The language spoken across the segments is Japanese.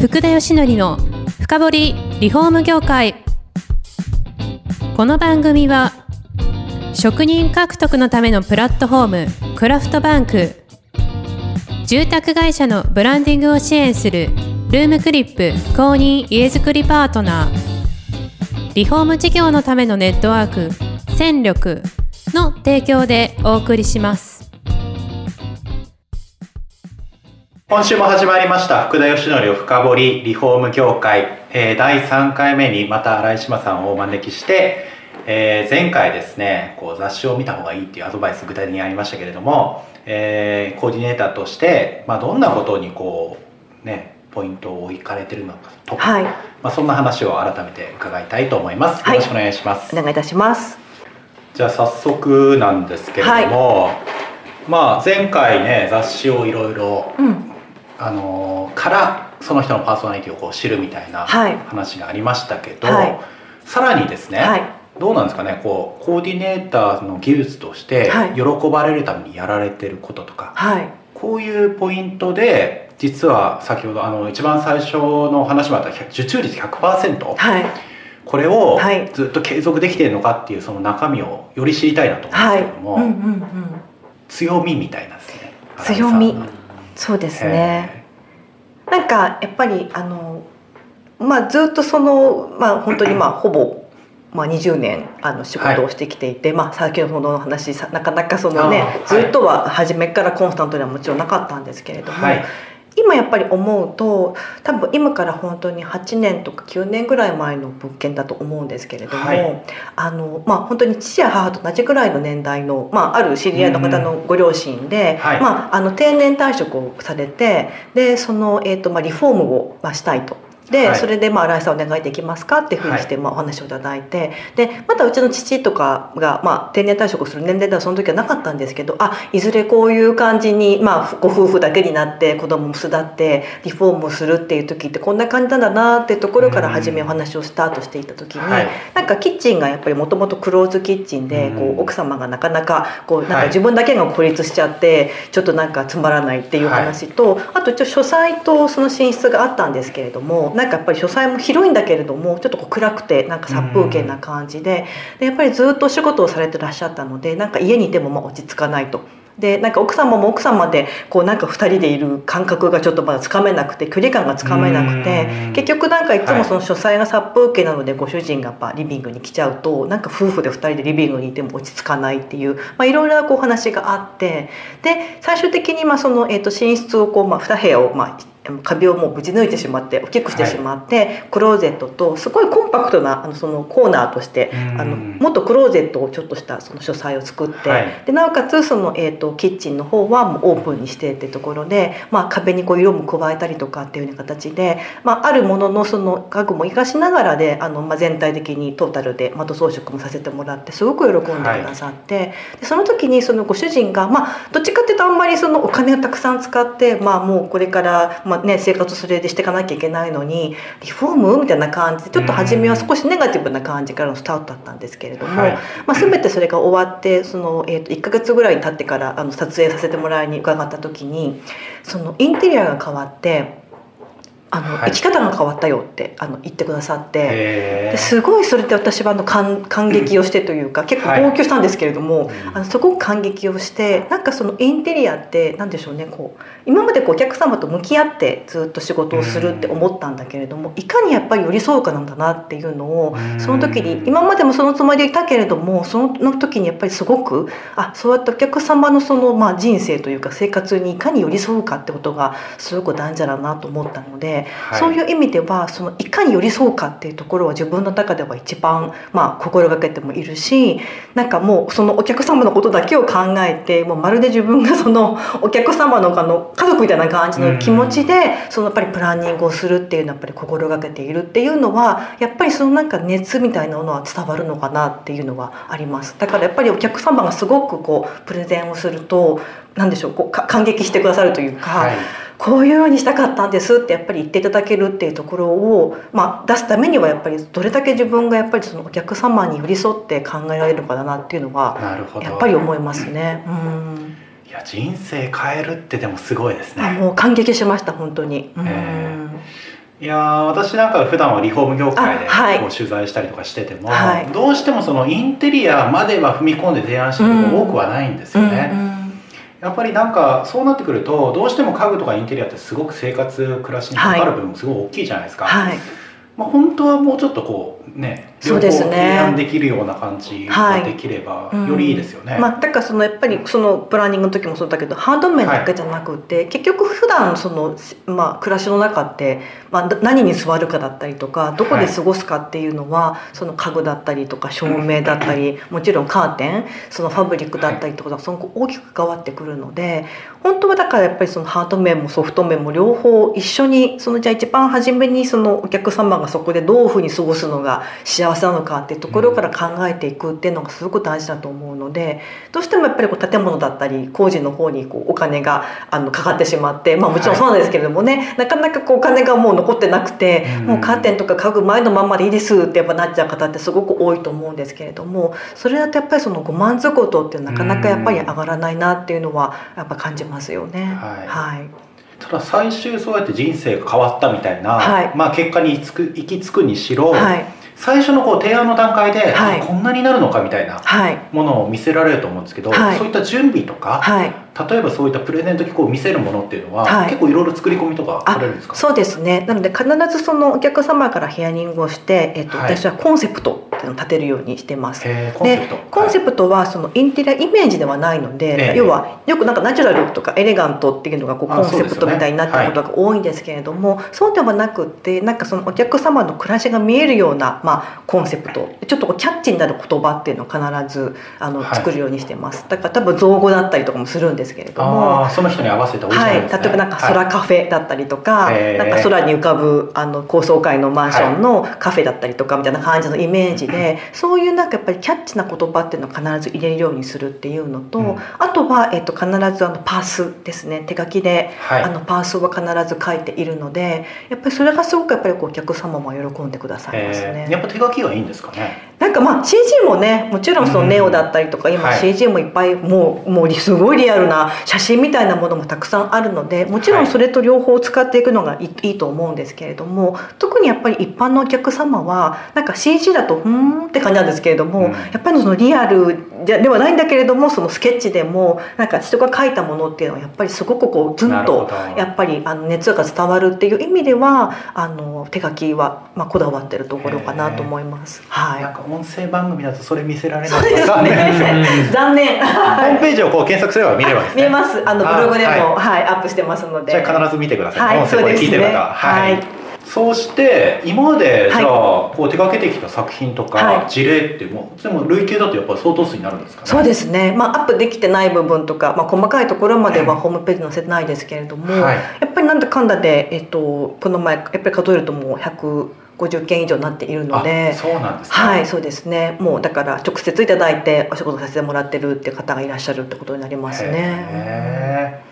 福田義則の深掘りリフォーム業界。この番組は職人獲得のためのプラットフォームクラフトバンク。住宅会社のブランディングを支援するルームクリップ公認家づくりパートナー。リフォーム事業のためのネットワーク戦力の提供でお送りします。今週も始まりました。福田義則を深掘りリフォーム業界、えー、第3回目にまた新井島さんをお招きしてえー、前回ですねこう雑誌を見た方がいいっていうアドバイス具体的にありましたけれども、えー、コーディネーターとして、まあ、どんなことにこうねポイントを置かれてるのかと、はい、まあ、そんな話を改めて伺いたいと思います、よろしくお願いします、お願いいたします。じゃあ早速なんですけれども、はい、まあ前回ね雑誌をいろいろあのからその人のパーソナリティをこう知るみたいな話がありましたけど、はい、さらにですね、どうなんですかねこうコーディネーターの技術として喜ばれるためにやられてることとか、はい、こういうポイントで実は先ほどあの一番最初の話もあった受注率100%、はい、これをずっと継続できてるのかっていうその中身をより知りたいなと思うんですけども、はい。うんうんうん、強みみたいなんですね。強みそうですね。なんかやっぱりあのまあずっとそのまあ本当にまあ ほぼまあ、20年あの仕事をしてきていて、はい、まあ、先ほどの話なかなかそのね、ずっとは初めからコンスタントではもちろんなかったんですけれども、はい、今やっぱり思うと多分今から本当に8年とか9年ぐらい前の物件だと思うんですけれども、はい、あのまあ、本当に父や母と同じぐらいの年代の、まあ、ある知り合いの方のご両親で、まあ、あの定年退職をされてでその、えーとまあ、リフォームを、まあ、したいと。で、はい、それで、まあ、新井さんお願いできますかっていうふうにして、まあ、お話をいただいてでまたうちの父とかが、まあ、定年退職する年齢ではその時はなかったんですけどあいずれこういう感じに、まあ、ご夫婦だけになって子供も巣立ってリフォームをするっていう時ってこんな感じなんだなっていうところから初めお話をスタートしていた時に、はい、なんかキッチンがやっぱりもともとクローズキッチンでこう奥様がなかなかこうなんか自分だけが孤立しちゃってちょっとなんかつまらないっていう話と、はい、あと一応書斎とその寝室があったんですけれどもなんかやっぱり書斎も広いんだけれどもちょっとこう暗くてなんか殺風景な感じででやっぱりずっとお仕事をされてらっしゃったのでなんか家にいてもまあ落ち着かないと。でなんか奥様も奥様でこうなんか2人でいる感覚がちょっとまだつかめなくて距離感がつかめなくて結局なんかいつもその書斎が殺風景なのでご主人がやっぱリビングに来ちゃうとなんか夫婦で2人でリビングにいても落ち着かないっていういろいろなこう話があってで最終的にまあその、えー、と寝室をこう、まあ、2部屋をまあ壁をもうぶち抜いてしまって大きくしてしまって、はい、クローゼットとすごいコンパクトなあのそのコーナーとしてあのもっとクローゼットをちょっとしたその書斎を作って、はい、でなおかつその、えーと、キッチンの方はもうオープンにしてってところで、まあ、壁にこう色も加えたりとかっていうような形で、まあ、あるもののその家具も生かしながらであの、まあ、全体的にトータルで的装飾もさせてもらってすごく喜んでくださって、はい、でその時にそのご主人が、まあ、どっちかっていうとあんまりそのお金をたくさん使って、まあ、もうこれから、まあね、生活するでしていかなきゃいけないのにリフォームみたいな感じでちょっと初めは少しネガティブな感じからのスタートだったんですけれども、はい、まあ、全てそれが終わってその、えー、と1か月ぐらいに経ってからあの撮影させてもらいに伺った時にそのインテリアが変わってあの、はい、生き方が変わったよってあの言ってくださって。ですごいそれって私はあの感感激をしてというか結構号泣したんですけれども、はい、あのすごく感激をしてなんかそのインテリアって何でしょうねこう今までこうお客様と向き合ってずっと仕事をするって思ったんだけれどもいかにやっぱり寄り添うかなんだなっていうのをその時に今までもそのつもりでいたけれどもその時にやっぱりすごくあそうやってお客様のそのまあ人生というか生活にいかに寄り添うかってことがすごく大事だなと思ったので。はい、そういう意味ではそのいかに寄り添うかっていうところは自分の中では一番、まあ、心がけてもいるしなんかもうそのお客様のことだけを考えてもうまるで自分がその お客様のあの家族みたいな感じの気持ちで、そのやっぱりプランニングをするっていうのはやっぱり心がけているっていうのはやっぱりそのなんか熱みたいなものは伝わるのかなっていうのはあります。だからやっぱりお客様がすごくこうプレゼンをすると何でしょうこう感激してくださるというか。はいこういうようにしたかったんですってやっぱり言っていただけるっていうところを、まあ、出すためにはやっぱりどれだけ自分がやっぱりそのお客様に寄り添って考えられるのかなっていうのはやっぱり思いますね。うんいや人生変えるってでもすごいですね。もう感激しました本当に。うん、えーいや私なんか普段はリフォーム業界でこう取材したりとかしてても、はい、どうしてもそのインテリアまでは踏み込んで提案してること多くはないんですよね。うんうんやっぱりなんかそうなってくるとどうしても家具とかインテリアってすごく生活暮らしにかかる部分すごい大きいじゃないですか。はいまあ、本当はもうちょっとこうね両方提案できるような感じができればよりいいですよね。はいうん、まあ、だからそのやっぱりそのプランニングの時もそうだけどハード面だけじゃなくて、はい、結局普段そのまあ暮らしの中って、まあ、何に座るかだったりとかどこで過ごすかっていうのは、はい、その家具だったりとか照明だったりもちろんカーテンそのファブリックだったりとかその大きく関わってくるので本当はだからやっぱりそのハード面もソフト面も両方一緒にそのじゃあ一番初めにそのお客様がそこでどういうふうに過ごすのが幸せなのかっていうところから考えていくっていうのがすごく大事だと思うのでどうしてもやっぱりこう建物だったり工事の方にこうお金があのかかってしまって、まあ、もちろんそうなんですけれどもね、はい、なかなかこうお金がもう残ってなくて、うん、もうカーテンとか家具前のまんまでいいですってやっぱなっちゃう方ってすごく多いと思うんですけれどもそれだとやっぱりそのご満足度ってなかなかやっぱり上がらないなっていうのはやっぱ感じますよね。はい、はい。ただ最終そうやって人生が変わったみたいな、はい、まあ結果に行き着くにしろ、はい、最初のこう提案の段階で、はい、こんなになるのかみたいなものを見せられると思うんですけど、そういった準備とか、例えばそういったプレゼント機構を見せるものっていうのは、はい、結構いろいろ作り込みとかされるんですか？そうですね。なので必ずそのお客様からヒアリングをして、えっと、はい、私はコンセプトっていうのを立てるようにしてます。でコンセプト。はそのインテリアイメージではないので、要はよくなんかナチュラルとかエレガントっていうのがこうコンセプトみたいになってることが多いんですけれどもそう,、ではなくってなんかそのお客様の暮らしが見えるような、まあ、コンセプト。ちょっとこうキャッチになる言葉っていうのを必ずあの、作るようにしてます。だから多分造語だったりとかもするんですけれども。その人に合わせたオリジナル、ね、はい、例えばなんか空カフェだったりとか、はい、なんか空に浮かぶあの高層階のマンションのカフェだったりとかみたいな感じのイメージで、はい、そういうなんかやっぱりキャッチな言葉っていうのを必ず入れるようにするっていうのと、うん、あとは、えっと、必ずあのパースですね。手書きで、あのパースは必ず書いているのでやっぱりそれがすごくやっぱりお客様も喜んでくださいますね。やっぱ手書きがいいんですかね？なんかまあ CG もねもちろんそのネオだったりとか、今 CG もいっぱいもうもうすごいリアルな写真みたいなものもたくさんあるのでもちろんそれと両方使っていくのがいい,、と思うんですけれども特にやっぱり一般のお客様はなんか CG だとうんって感じなんですけれども、うん、やっぱりそのリアルではないんだけれどもそのスケッチでもなんか人が描いたものっていうのはやっぱりすごくこうずんとやっぱりあの熱が伝わるっていう意味ではあの手書きはまあこだわってるところかなと思います。はい。音声番組だとそれ見せられないですね。残念。ホームページをこう検索すれば見れば、ね、見えます。あのブログでもはい、アップしてますので。じゃ必ず見てください。はい、そうですね。はい。そうして今までじゃあこう手掛けてきた作品とか事例ってもでも累計だとやっぱり相当数になるんですかねそうですね、まあ、アップできてない部分とか、まあ、細かいところまではホームページ載せてないですけれども、はい、やっぱりなんだかんだで、えっと、この前やっぱり数えるともう100 50件以上になっているのでそうなんです、ね、はいそうですね。もうだから直接いただいてお仕事させてもらってるって方がいらっしゃるってことになりますね。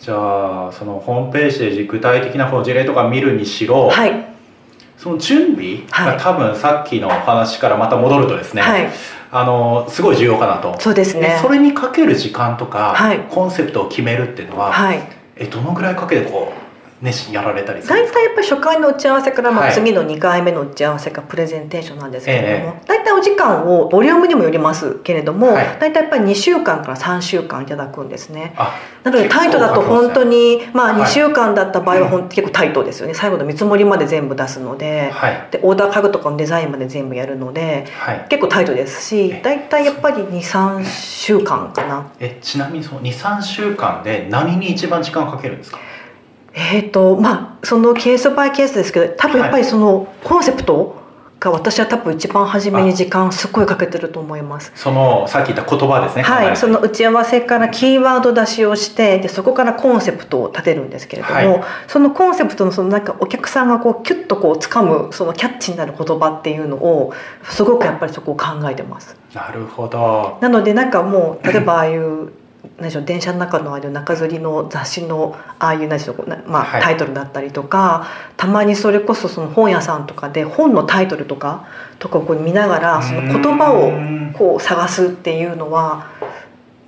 じゃあそのホームページで具体的なこの事例とか見るにしろ、はい、その準備が多分さっきのお話からまた戻るとですね、はい、あのすごい重要かなと。そうですね。それにかける時間とか、はい、コンセプトを決めるっていうのは、はい、えどのぐらいかけてこう熱心やられたり大体やっぱり初回の打ち合わせからまあ次の2回目の打ち合わせがプレゼンテーションなんですけれども、大体お時間をボリュームにもよりますけれども、大体やっぱり2週間から3週間いただくんですね。なのでタイトだと本当にまあ2週間だった場合は本当結構タイトですよね。最後の見積もりまで全部出すので,、でオーダー家具とかのデザインまで全部やるので、結構タイトですし大体やっぱり23週間かな。えちなみにその23週間で何に一番時間をかけるんですか？えーとまあ、そのケースバイケースですけど多分やっぱりそのコンセプトが私は多分一番初めに時間すごいかけてると思います。そのさっき言った言葉ですねはいその打ち合わせからキーワード出しをしてでそこからコンセプトを立てるんですけれども、はい、そのコンセプトのそのなんかお客さんがこうキュッとこう掴むそのキャッチになる言葉っていうのをすごくやっぱりそこを考えてます。なるほど。なのでなんかもう例えばああいう何でしょう電車の中のある中吊りの雑誌のああいう何でしょう、まあ、タイトルだったりとか、はい、たまにそれこそその本屋さんとかで本のタイトルとかとかをこう見ながらその言葉をこう探すっていうのは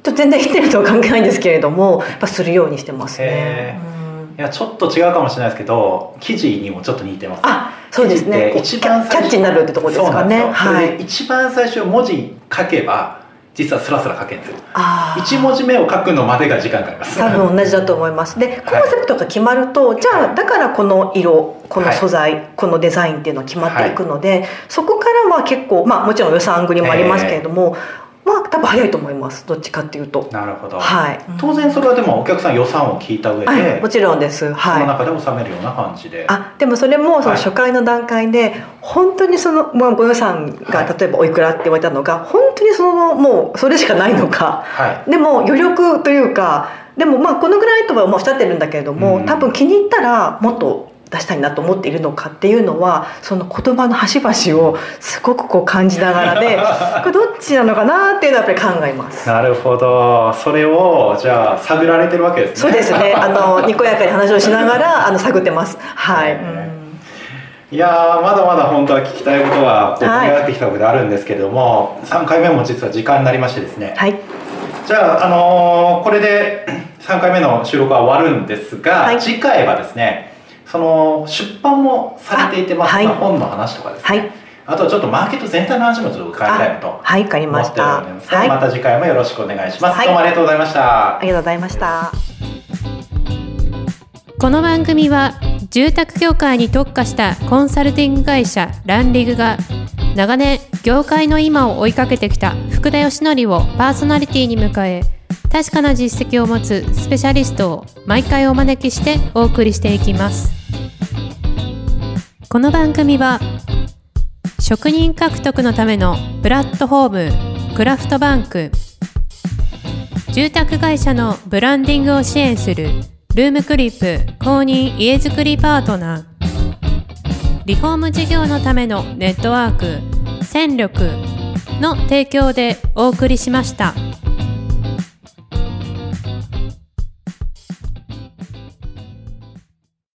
ちょっと全然言ってるとは関係ないんですけれどもやっぱするようにしてますね。いやちょっと違うかもしれないですけど生地にもちょっと似てます。あそうですね。一番キャッチになるってところですかね。はい、一番最初文字書けば実はスラスラ書けるんですよ。一文字目を書くのまでが時間かかります。多分同じだと思います。でコンセプトが決まると、はい、じゃあだからこの色この素材、はい、このデザインっていうのは決まっていくので、はい、そこからは結構まあもちろん予算繰りもありますけれども、えーまあ多分早いと思います。どっちかっていうと。なるほど、はい、当然それはでもお客さん予算を聞いた上で、はい、もちろんです。はい。その中で収めるような感じで。あでもそれもその初回の段階で、本当にその、まあ、ご予算が例えばおいくらって言われたのが、本当にそのもうそれしかないのか、はい、でも余力というかでもまあこのぐらいとはおっしゃってるんだけれども、多分気に入ったらもっと出したいなと思っているのかっていうのはその言葉の端々をすごくこう感じながらで これどっちなのかなっていうのはやっぱり考えます。なるほど。それをじゃあ探られてるわけですね。そうですね。あの にこやかに話をしながらあの探ってます。はい、いやまだまだ本当は聞きたいことはこう盛り上がってきたわけであるんですけれども、はい、3回目も実は時間になりましてですね、はい、じゃあ、あのー、これで3回目の収録は終わるんですが、はい、次回はですねその出版もされていてます、はい、本の話とかですね、はい、あとはちょっとマーケット全体の話もちょっと伺いたいなとはいわかりました。はい、また次回もよろしくお願いします、はい、どうもありがとうございました。ありがとうございました。この番組は住宅業界に特化したコンサルティング会社ランリグが長年業界の今を追いかけてきた福田義則をパーソナリティに迎え確かな実績を持つスペシャリストを毎回お招きしてお送りしていきますこの番組は職人獲得のためのプラットフォームクラフトバンク住宅会社のブランディングを支援するルームクリップ公認家づくりパートナーリフォーム事業のためのネットワーク戦力の提供でお送りしました。